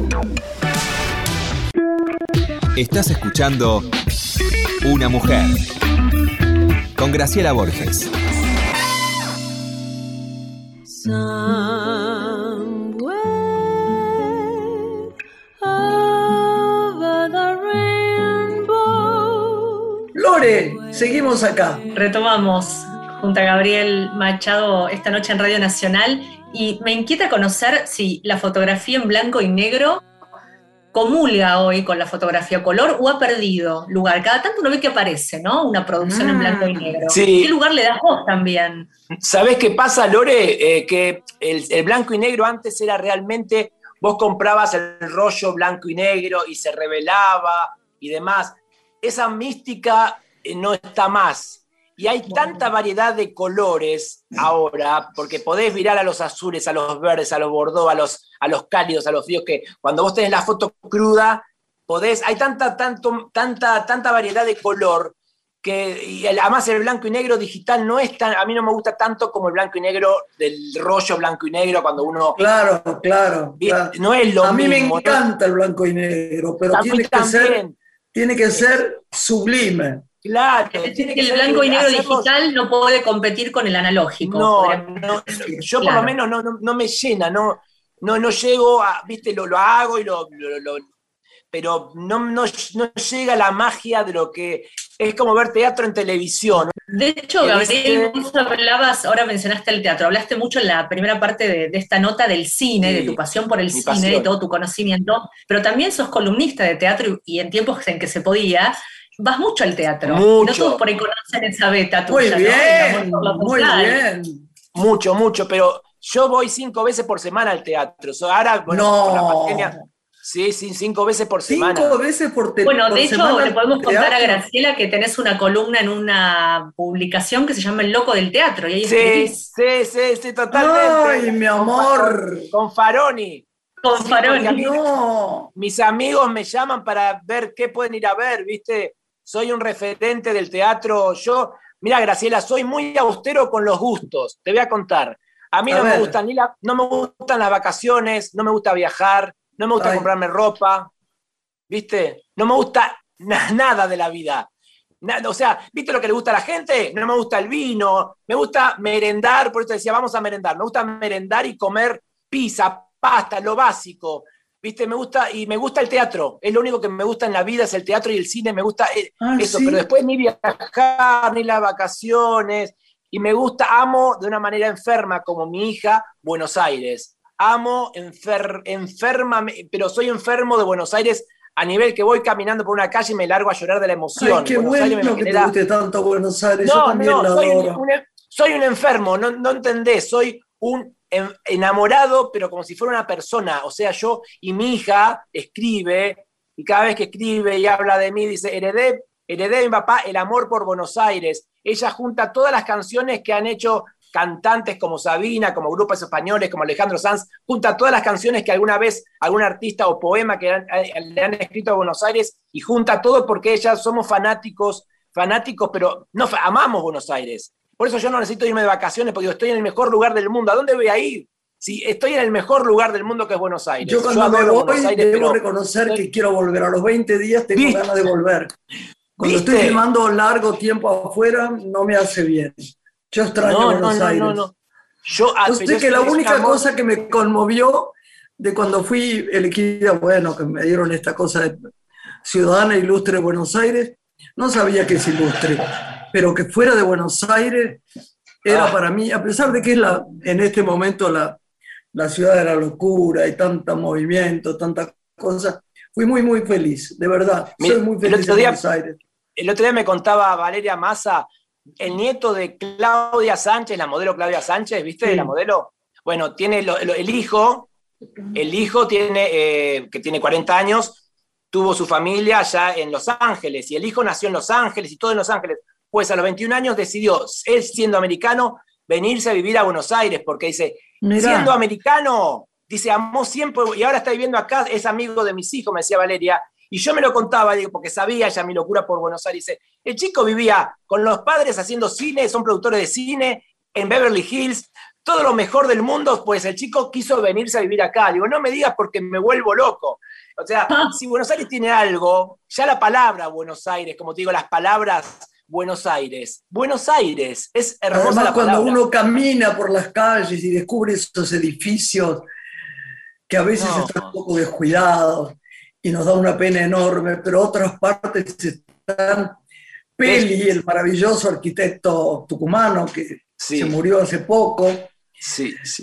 Estás escuchando Una mujer con Graciela Borges. Somewhere over the Lore, seguimos acá. Retomamos junto a Gabriel Machado esta noche en Radio Nacional y me inquieta conocer si la fotografía en blanco y negro comulga hoy con la fotografía color o ha perdido lugar. Cada tanto uno ve que aparece, ¿no? Una producción en blanco y mm, negro. ¿Qué lugar le das vos también? ¿Sabés qué pasa, Lore? Eh, que el, blanco y negro antes era realmente, vos comprabas el rollo blanco y negro y se revelaba y demás. Esa mística eh, no está más. Y hay tanta variedad de colores ahora, porque podés virar a los azules, a los verdes, a los bordeaux, a los, a los cálidos, a los fríos, que cuando vos tenés la foto cruda, podés, hay tanta, tanto, tanta, tanta variedad de color que y además el blanco y negro digital no es tan, a mí no me gusta tanto como el blanco y negro del rollo blanco y negro cuando uno... Claro, claro. No es lo A mí me encanta el blanco y negro, pero tiene que, ser, tiene que ser sublime. Claro. Es decir, que el blanco y negro digital no puede competir con el analógico. No, yo por lo menos no, me llena, no, no, no llego a, viste, lo, lo hago y lo, pero no, no, llega la magia de lo que es como ver teatro en televisión. De hecho, Gabriel, vos hablabas, ahora mencionaste el teatro, hablaste mucho en la primera parte de, esta nota del cine, de tu pasión por el cine, y todo tu conocimiento, pero también sos columnista de teatro y en tiempos en que se podía, vas mucho al teatro. Mucho. No todos por ahí conocen esa beta tuya. Muy bien, muy bien. Mucho, mucho, pero yo voy cinco veces por semana al teatro. ahora, bueno, no. con la pandemia. Sí, sí, cinco veces por semana. Cinco veces por Bueno, de hecho, le podemos contar a Graciela que tenés una columna en una publicación que se llama El Loco del Teatro. Y ahí sí, sí, sí, sí, totalmente. Ay, mi amor. Con Faroni. Con Faroni. no. Mis amigos me llaman para ver qué pueden ir a ver, ¿viste? Soy un referente del teatro. Yo, mira, Graciela, soy muy austero con los gustos. Te voy a contar. A mí no me, gustan ni la, no me gustan las vacaciones, no me gusta viajar, no me gusta comprarme ropa, ¿viste? No me gusta nada de la vida. o sea, ¿viste lo que le gusta a la gente? No me gusta el vino, me gusta merendar, por eso decía, vamos a merendar. Me gusta merendar y comer pizza, pasta, lo básico. ¿Viste? Me gusta, y me gusta el teatro. Es lo único que me gusta en la vida, es el teatro y el cine. Me gusta eh, ah, eso, pero después ni viajar, ni las vacaciones. Y me gusta, amo de una manera enferma, como mi hija, Buenos Aires. Amo enfer, enferma, pero soy enfermo de Buenos Aires a nivel que voy caminando por una calle y me largo a llorar de la emoción. Ay, qué bueno que te guste tanto Buenos Aires. No, Yo también no, soy, un, soy un enfermo, no, no entendés. Soy un enamorado, pero como si fuera una persona. O sea, yo y mi hija escribe, y cada vez que escribe y habla de mí, dice, heredé, heredé mi papá el amor por Buenos Aires. Ella junta todas las canciones que han hecho cantantes como Sabina, como grupos españoles, como Alejandro Sanz, junta todas las canciones que alguna vez algún artista o poema que le han escrito a Buenos Aires y junta todo porque ellas somos fanáticos, fanáticos, pero no amamos Buenos Aires. Por eso yo no necesito irme de vacaciones, porque estoy en el mejor lugar del mundo. ¿A dónde voy a ir? Si estoy en el mejor lugar del mundo que es Buenos Aires. Yo cuando me voy debo reconocer que quiero volver. A los 20 días tengo ganas de volver. Cuando estoy filmando largo tiempo afuera, no me hace bien. Yo extraño Buenos no, Aires. No, no, Yo, ah, sé que la única cosa que me conmovió de cuando fui elegida, bueno, que me dieron esta cosa de ciudadana ilustre de Buenos Aires, no sabía que es ilustre pero que fuera de Buenos Aires era ah. para mí, a pesar de que es la, en este momento la, la ciudad de la locura, y tanto movimiento, tanta cosa, fui muy, muy feliz, de verdad. Soy muy feliz en Buenos Aires. El otro día me contaba Valeria Massa, el nieto de Claudia Sánchez, la modelo Claudia Sánchez, ¿viste? La modelo. Bueno, tiene el hijo, el hijo tiene, eh, que tiene 40 años, tuvo su familia allá en Los Ángeles, y el hijo nació en Los Ángeles y todo en Los Ángeles pues a los 21 años decidió, él siendo americano, venirse a vivir a Buenos Aires, porque dice, siendo americano, dice, amó siempre, y ahora está viviendo acá, es amigo de mis hijos, me decía Valeria, y yo me lo contaba, digo, porque sabía ya mi locura por Buenos Aires. Dice, el chico vivía con los padres haciendo cine, son productores de cine, en Beverly Hills, todo lo mejor del mundo, pues el chico quiso venirse a vivir acá. Digo, no me digas porque me vuelvo loco. O sea, ah. si Buenos Aires tiene algo, ya la palabra Buenos Aires, como te digo, las palabras Buenos Aires. Buenos Aires, es hermosa Además, cuando uno camina por las calles y descubre esos edificios que a veces están un poco descuidados y nos da una pena enorme, pero otras partes están Peli, el maravilloso arquitecto tucumano que se murió hace poco,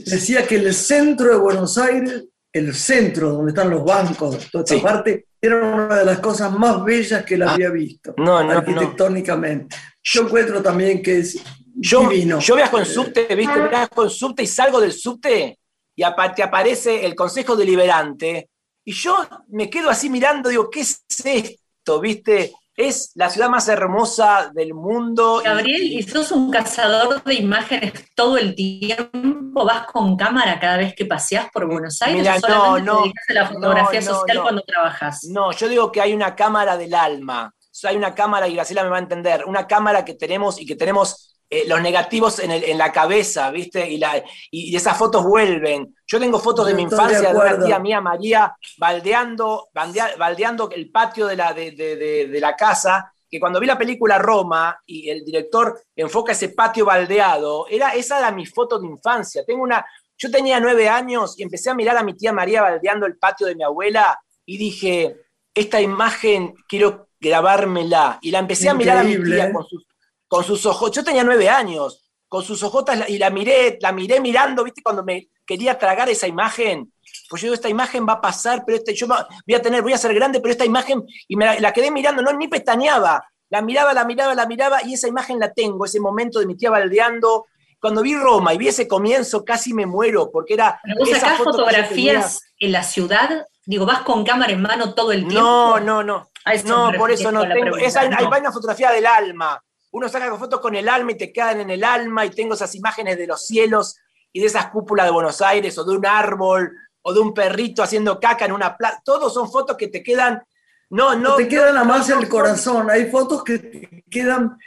decía que el centro de Buenos Aires, el centro donde están los bancos, toda esta parte, era una de las cosas más bellas que él ah, había visto arquitectónicamente. Yo encuentro también que es yo, divino. Yo viajo en subte, ¿viste? Viajo en subte y salgo del subte y te aparece el Consejo Deliberante y yo me quedo así mirando, digo, ¿qué es esto? ¿Viste? Es la ciudad más hermosa del mundo. Gabriel, ¿y sos un cazador de imágenes todo el tiempo? ¿Vas con cámara cada vez que paseas por Buenos Aires? Mira, no, no, te a la fotografía social cuando trabajas? No, yo digo que hay una cámara del alma. hay una cámara, y Graciela me va a entender, una cámara que tenemos y que tenemos eh, los negativos en, la cabeza, ¿viste? Y, la, y, esas fotos vuelven. Yo tengo fotos de mi infancia de, una tía mía, María, baldeando, baldeando el patio de la, de, la casa, que cuando vi la película Roma y el director enfoca ese patio baldeado, era, esa era mi foto de infancia. Tengo una, yo tenía nueve años y empecé a mirar a mi tía María baldeando el patio de mi abuela y dije, esta imagen quiero grabármela. Y la empecé a mirar a mi tía con sus con sus ojos, yo tenía nueve años, con sus ojotas y la miré, la miré mirando, ¿viste? Cuando me quería tragar esa imagen, pues yo digo, esta imagen va a pasar, pero este, yo voy a tener, voy a ser grande, pero esta imagen, y me la, quedé mirando, no, ni pestañeaba, la miraba, la miraba, la miraba, y esa imagen la tengo, ese momento de mi tía baldeando. Cuando vi Roma y vi ese comienzo, casi me muero, porque era. Pero vos sacás fotografías en la ciudad, digo, vas con cámara en mano todo el tiempo. No, no, no. No, por eso no tengo. Esa, Hay una fotografía del alma uno saca fotos con el alma y te quedan en el alma y tengo esas imágenes de los cielos y de esas cúpulas de Buenos Aires o de un árbol o de un perrito haciendo caca en una plaza. Todos son fotos que te quedan... No, no. Te quedan a más en el corazón. Hay fotos que te quedan...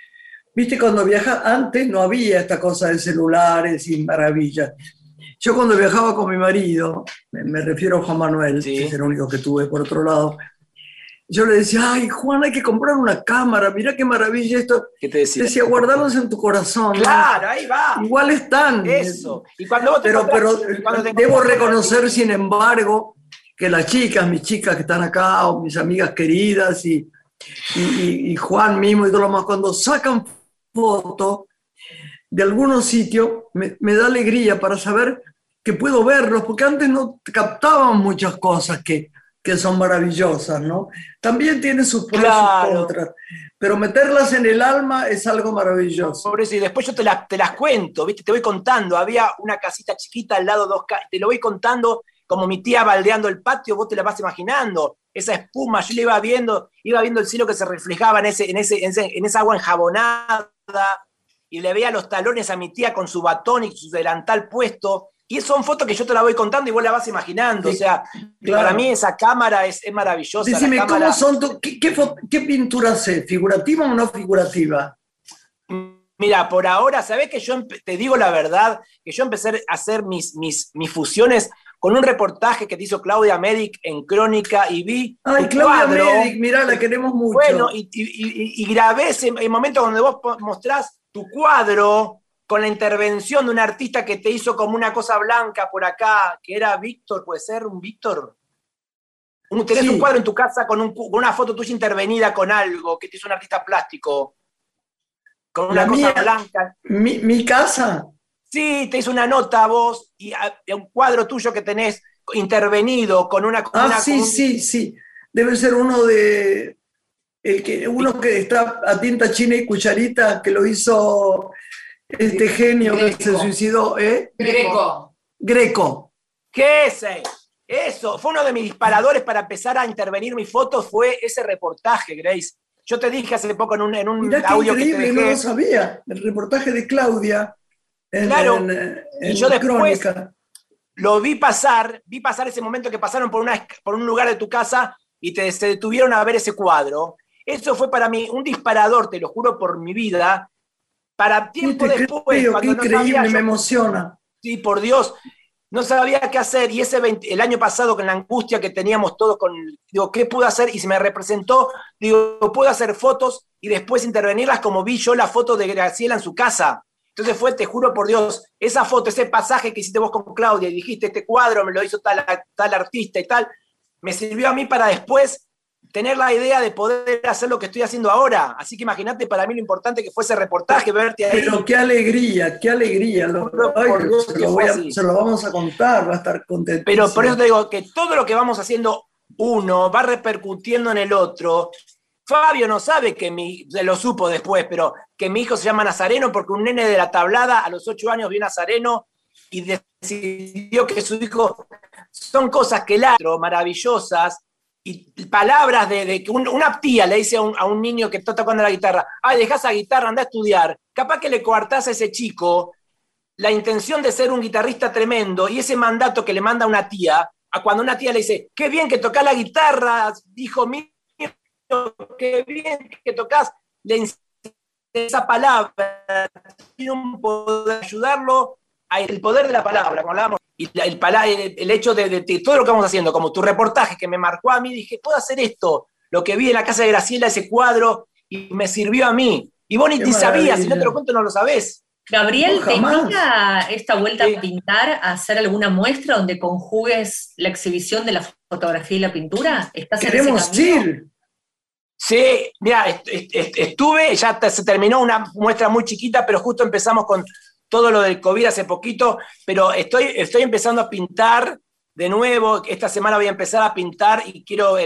Viste, cuando viajas, antes no había esta cosa de celulares y maravillas. Yo cuando viajaba con mi marido, me, refiero a Juan Manuel, que es el único que tuve por otro lado, yo le decía, ay, Juan, hay que comprar una cámara, mira qué maravilla esto. ¿Qué te decía? Decía, guardarlos en tu corazón. Claro, ahí va. Igual están. Eso. Y cuando pero pero debo reconocer, sin embargo, que las chicas, mis chicas que están acá, o mis amigas queridas, y, y, Juan mismo y todo lo más, cuando sacan fotos de algunos sitios, me, me da alegría para saber que puedo verlos, porque antes no captaban muchas cosas que que son maravillosas, ¿no? También tiene sus pros y contras, pero meterlas en el alma es algo maravilloso. Por eso, y después yo te, te las cuento, ¿viste? Te voy contando, había una casita chiquita al lado, dos te lo voy contando como mi tía baldeando el patio, vos te la vas imaginando, esa espuma, yo le iba viendo, iba viendo el cielo que se reflejaba en, ese, en, ese, en, esa agua enjabonada, y le veía los talones a mi tía con su batón y su delantal puesto, y son fotos que yo te la voy contando y vos la vas imaginando. o sea, para mí esa cámara es, maravillosa. Decime, ¿cómo son qué, qué, pintura hace? ¿Figurativa o no figurativa? Mira, por ahora, ¿sabés que yo te digo la verdad? Que yo empecé a hacer mis, mis, mis fusiones con un reportaje que te hizo Claudia Medic en Crónica y vi. Ay, Claudia Medic, mirá, la queremos mucho. Bueno, y, y, y grabé ese el momento donde vos mostrás tu cuadro con la intervención de un artista que te hizo como una cosa blanca por acá, que era Víctor, puede ser un Víctor. tenés un cuadro en tu casa con, una foto tuya intervenida con algo, que te hizo un artista plástico, con una cosa blanca. Mi, casa? Sí, te hizo una nota a vos y un cuadro tuyo que tenés intervenido con una... ah, sí, sí, sí. Debe ser uno de... El que, uno que está a tinta china y cucharita, que lo hizo este genio que se suicidó, ¿eh? Greco. Greco. ¿Qué es eso? Fue uno de mis disparadores para empezar a intervenir mis fotos, fue ese reportaje, Grace. Yo te dije hace poco en un, en un audio que te no lo sabía. El reportaje de Claudia en, claro, y yo después lo vi pasar, vi pasar ese momento que pasaron por, una, por un lugar de tu casa y te, se detuvieron a ver ese cuadro. Eso fue para mí un disparador, te lo juro por mi vida, para tiempo después, cuando qué increíble, me emociona. Sí, por Dios, no sabía qué hacer y ese el año pasado con la angustia que teníamos todos con, digo, ¿qué puedo hacer? Y se me representó, digo, puedo hacer fotos y después intervenirlas como vi yo la foto de Graciela en su casa. Entonces fue, te juro por Dios, esa foto, ese pasaje que hiciste vos con Claudia y dijiste, este cuadro me lo hizo tal, tal artista y tal, me sirvió a mí para después tener la idea de poder hacer lo que estoy haciendo ahora. Así que imagínate para mí lo importante que fue ese reportaje, verte ahí. Pero qué alegría, qué alegría. se, lo vamos a contar, va a estar contento. Pero por eso te digo que todo lo que vamos haciendo uno va repercutiendo en el otro. Fabio no sabe que mi, lo supo después, pero que mi hijo se llama Nazareno porque un nene de la tablada a los ocho años vio Nazareno y decidió que su hijo son cosas que ladro, maravillosas, y palabras de, que una tía le dice a un, niño que está tocando la guitarra, ay, deja esa guitarra, anda a estudiar, capaz que le coartás a ese chico la intención de ser un guitarrista tremendo y ese mandato que le manda una tía, a cuando una tía le dice, qué bien que tocas la guitarra, dijo mío, qué bien que tocas, le esa palabra, tiene un poder ayudarlo, el poder de la palabra, como hablábamos y el, el, hecho de, todo lo que vamos haciendo, como tu reportaje que me marcó a mí, dije, puedo hacer esto, lo que vi en la casa de Graciela, ese cuadro, y me sirvió a mí. Y vos ni sabías, si no te lo cuento no lo sabés. Gabriel, ¿te invita esta vuelta a pintar a hacer alguna muestra donde conjugues la exhibición de la fotografía y la pintura? ¿Estás Queremos ir. Sí, mira, estuve, ya se terminó una muestra muy chiquita, pero justo empezamos con todo lo del COVID hace poquito, pero estoy, estoy empezando a pintar de nuevo. Esta semana voy a empezar a pintar y quiero,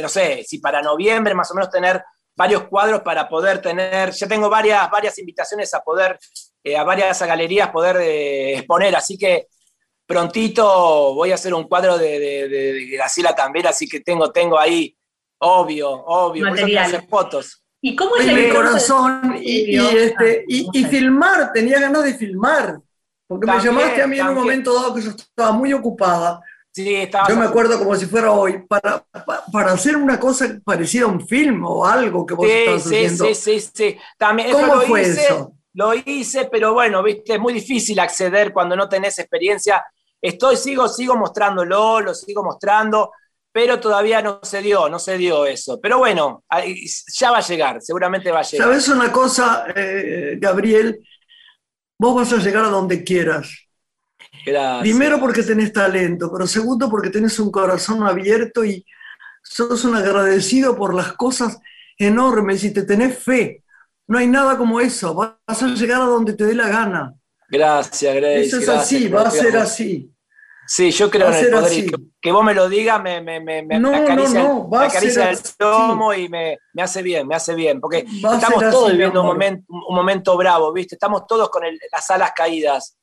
no sé, si para noviembre más o menos tener varios cuadros para poder tener, ya tengo varias, varias invitaciones a poder, eh, a varias galerías poder eh, exponer, así que prontito voy a hacer un cuadro de, de, Graciela también, así que tengo, tengo ahí, obvio, obvio, Material. fotos. ¿Y cómo es el corazón y, este, y, filmar, tenía ganas de filmar, porque me llamaste a mí en un momento dado que yo estaba muy ocupada. Sí, estaba yo me acuerdo como si fuera hoy, para, para, hacer una cosa parecida a un film o algo que vos sí, estabas sí, haciendo. Sí, sí, sí. También, ¿Cómo lo fue hice, eso? Lo hice, pero bueno, viste, es muy difícil acceder cuando no tenés experiencia. Estoy, sigo, sigo mostrándolo, lo sigo mostrando pero todavía no se dio, no se dio eso. Pero bueno, ya va a llegar, seguramente va a llegar. ¿Sabes una cosa, eh, Gabriel? Vos vas a llegar a donde quieras. Primero porque tenés talento, pero segundo porque tenés un corazón abierto y sos un agradecido por las cosas enormes y te tenés fe. No hay nada como eso. Vas a llegar a donde te dé la gana. Gracias, Grace. Eso es así, va a ser así. Sí, yo creo en el poder. Que, vos me lo digas me, me, me, me acaricia, el tomo y me, hace bien, me hace bien. Porque estamos todos viviendo un momento, un momento bravo, ¿viste? Estamos todos con las alas caídas.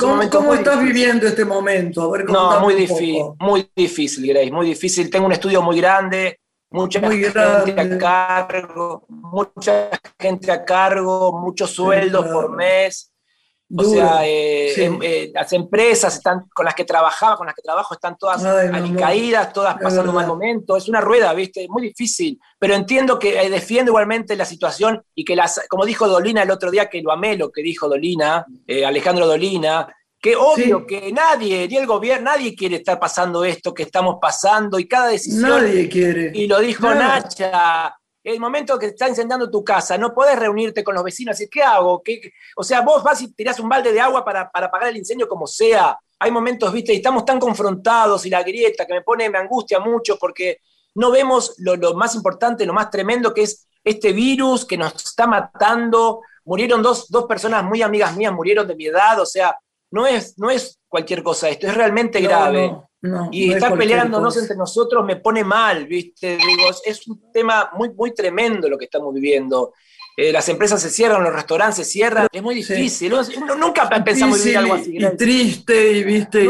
¿Cómo, estás viviendo este momento? A ver, no, muy difícil, muy difícil, Grace, muy difícil. Tengo un estudio muy grande, mucha gente a cargo, mucha gente a cargo, muchos sueldos por mes o sea, eh, em, eh, las empresas están, con las que trabajaba, con las que trabajo, están todas caídas, todas pasando un mal momento. Es una rueda, ¿viste? Muy difícil. Pero entiendo que eh, defiendo igualmente la situación y que, las, como dijo Dolina el otro día, que lo amé lo que dijo Dolina, Alejandro Dolina, que obvio que nadie, ni el gobierno, nadie quiere estar pasando esto que estamos pasando y cada decisión. Nadie quiere. Y lo dijo Nacha el momento que está incendiando tu casa, no podés reunirte con los vecinos y ¿qué hago? O sea, vos vas y tirás un balde de agua para, apagar el incendio como sea. Hay momentos, viste, y estamos tan confrontados y la grieta que me pone, me angustia mucho porque no vemos lo, más importante, lo más tremendo que es este virus que nos está matando. Murieron dos, personas muy amigas mías, murieron de mi edad, o sea, no es, no es cualquier cosa esto, es realmente grave y estar peleándonos entre nosotros me pone mal, ¿viste? Digo, es un tema muy, muy tremendo lo que estamos viviendo. Eh, las empresas se cierran, los restaurantes se cierran, es muy difícil. nunca pensamos vivir algo así. Y triste, y viste,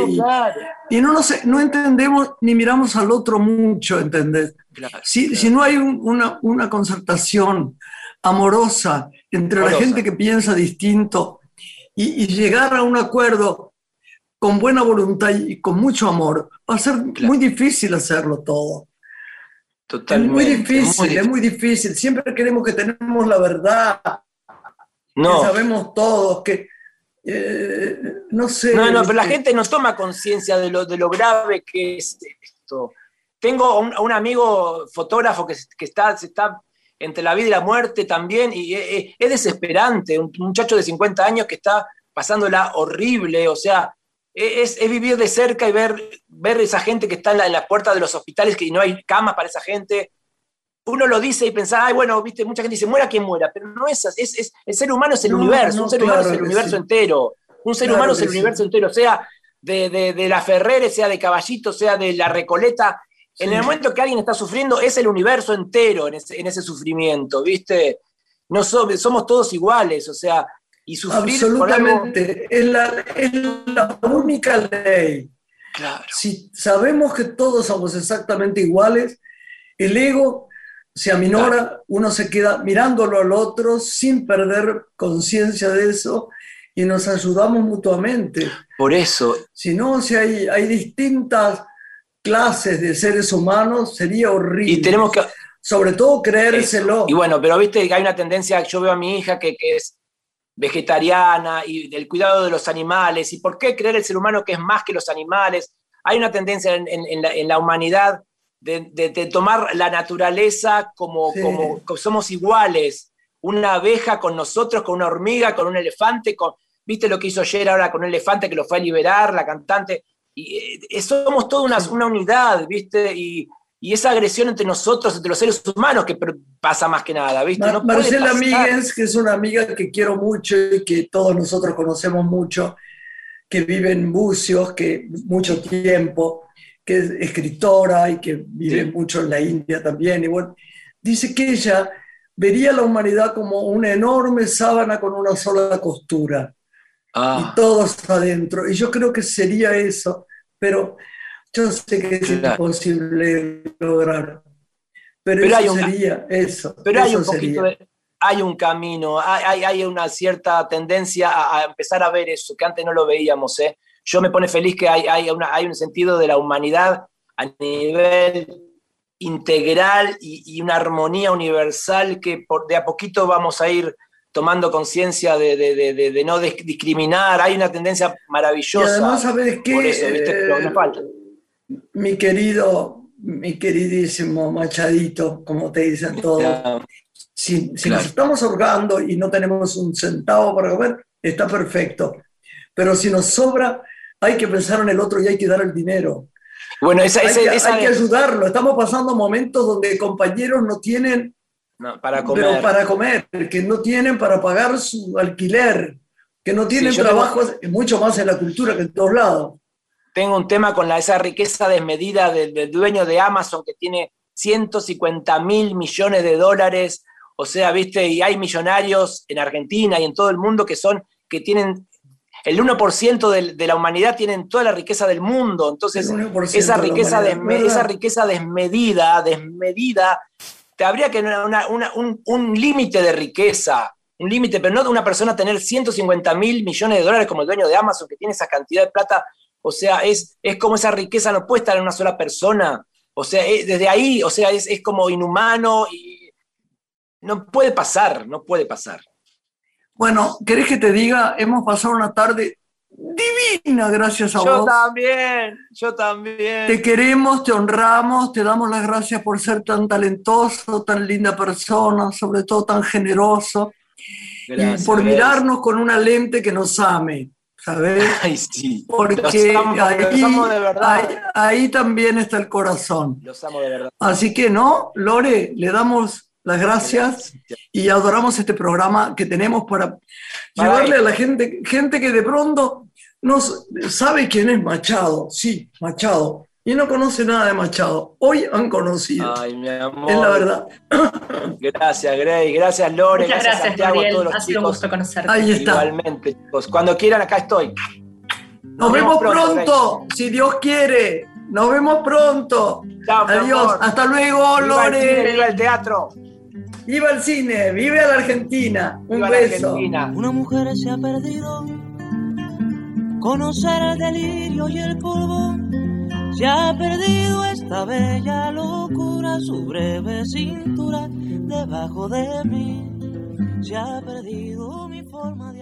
y, no, no entendemos ni miramos al otro mucho, ¿entendés? si, si, no hay una, una, concertación amorosa entre la gente que piensa distinto y, y llegar a un acuerdo con buena voluntad y con mucho amor, va a ser muy difícil hacerlo todo. Totalmente. Es muy difícil, es muy difícil. Siempre queremos que tenemos la verdad, no. que sabemos todos, que eh, no sé. No, no, pero la gente no toma conciencia de lo, de lo grave que es esto. Tengo un, un amigo fotógrafo que, que está, se está entre la vida y la muerte también, y es, es desesperante, un muchacho de 50 años que está pasándola horrible, o sea, es, vivir de cerca y ver, ver esa gente que está en la, puerta de los hospitales, que no hay camas para esa gente. uno lo dice y pensar, ay, bueno, viste, mucha gente dice, muera quien muera, pero no es así, es, el ser humano es el universo, un ser humano es el universo entero, un ser humano es el universo entero, sea de, de, la Ferrere, sea de Caballito, sea de la Recoleta, en el momento que alguien está sufriendo, es el universo entero en ese, sufrimiento, ¿viste? No somos todos iguales, o sea, y sufrir Absolutamente, es, la, es la única ley. Claro. Si sabemos que todos somos exactamente iguales, el ego se aminora, uno se queda mirándolo al otro sin perder conciencia de eso y nos ayudamos mutuamente. Por eso. Si no, si hay, hay distintas clases de seres humanos, sería horrible. Y tenemos que... Sobre todo creérselo. Y bueno, pero viste hay una tendencia, yo veo a mi hija que, que es vegetariana y del cuidado de los animales. ¿Y por qué creer el ser humano que es más que los animales? Hay una tendencia en, en, la, en la, humanidad de, de, tomar la naturaleza como, como, somos iguales. Una abeja con nosotros, con una hormiga, con un elefante, con, ¿viste lo que hizo ayer ahora con un elefante que lo fue a liberar, la cantante? y eh, somos toda una, una, unidad, ¿viste? Y, y, esa agresión entre nosotros, entre los seres humanos, que pasa más que nada, ¿viste? No Marcela Míguez, que es una amiga que quiero mucho y que todos nosotros conocemos mucho, que vive en Bucios, que mucho tiempo, que es escritora y que vive mucho en la India también, y bueno, dice que ella vería la humanidad como una enorme sábana con una sola costura Ah. Y todos adentro. Y yo creo que sería eso, pero yo sé que es imposible lograr. Pero, eso hay un, sería eso. Pero hay un poquito hay un camino, hay, hay, una cierta tendencia a, empezar a ver eso, que antes no lo veíamos. ¿eh? Yo me pone feliz que hay, hay, una, hay un sentido de la humanidad a nivel integral y, y, una armonía universal que por, de a poquito vamos a ir tomando conciencia de, no discriminar, hay una tendencia maravillosa. Y además, ¿sabes qué? Por eso, ¿viste? falta. Mi querido, mi queridísimo Machadito, como te dicen todos, si, nos estamos ahorgando y no tenemos un centavo para comer, está perfecto. Pero si nos sobra, hay que pensar en el otro y hay que dar el dinero. Bueno, esa, hay, que, hay que ayudarlo. Estamos pasando momentos donde compañeros no tienen para comer. Pero para comer, que no tienen para pagar su alquiler, que no tienen trabajo, mucho más en la cultura que en todos lados. Tengo un tema con la, esa riqueza desmedida del, dueño de Amazon que tiene 150 mil millones de dólares. O sea, viste, y hay millonarios en Argentina y en todo el mundo que son, que tienen el 1% de, de, la humanidad tienen toda la riqueza del mundo. Entonces, esa riqueza, esa riqueza desmedida, desmedida, habría que un, un límite de riqueza, un límite, pero no de una persona tener 150 mil millones de dólares como el dueño de Amazon, que tiene esa cantidad de plata. O sea, es, es como esa riqueza no puede estar en una sola persona. O sea, desde ahí, o sea, es, es como inhumano y no puede pasar, no puede pasar. Bueno, ¿querés que te diga? Hemos pasado una tarde divina gracias a vos. Yo también, yo también. Te queremos, te honramos, te damos las gracias por ser tan talentoso, tan linda persona, sobre todo tan generoso. y por mirarnos con una lente que nos ame, ¿sabes? Ay, sí. Porque ahí, de verdad. Ahí, también está el corazón. Los amo de verdad. Así que no, Lore, le damos las gracias, y adoramos este programa que tenemos para llevarle a la gente, gente que de pronto no sabe quién es Machado, sí, Machado, y no conoce nada de Machado. Hoy han conocido. Ay, mi amor. Es la verdad. Gracias, Grey. Gracias, Lore. Muchas gracias, Santiago, a todos los ha sido un gusto conocerte. Ahí está. Igualmente, chicos. Cuando quieran, acá estoy. Nos, vemos, pronto, si Dios quiere. Nos vemos pronto. Chao, Adiós. Hasta luego, Lore. viva el teatro. Viva el cine, vive a la Argentina. Un beso. Una mujer se ha perdido. Conocer el delirio y el polvo. Se ha perdido esta bella locura, su breve cintura debajo de mí. Se ha perdido mi forma de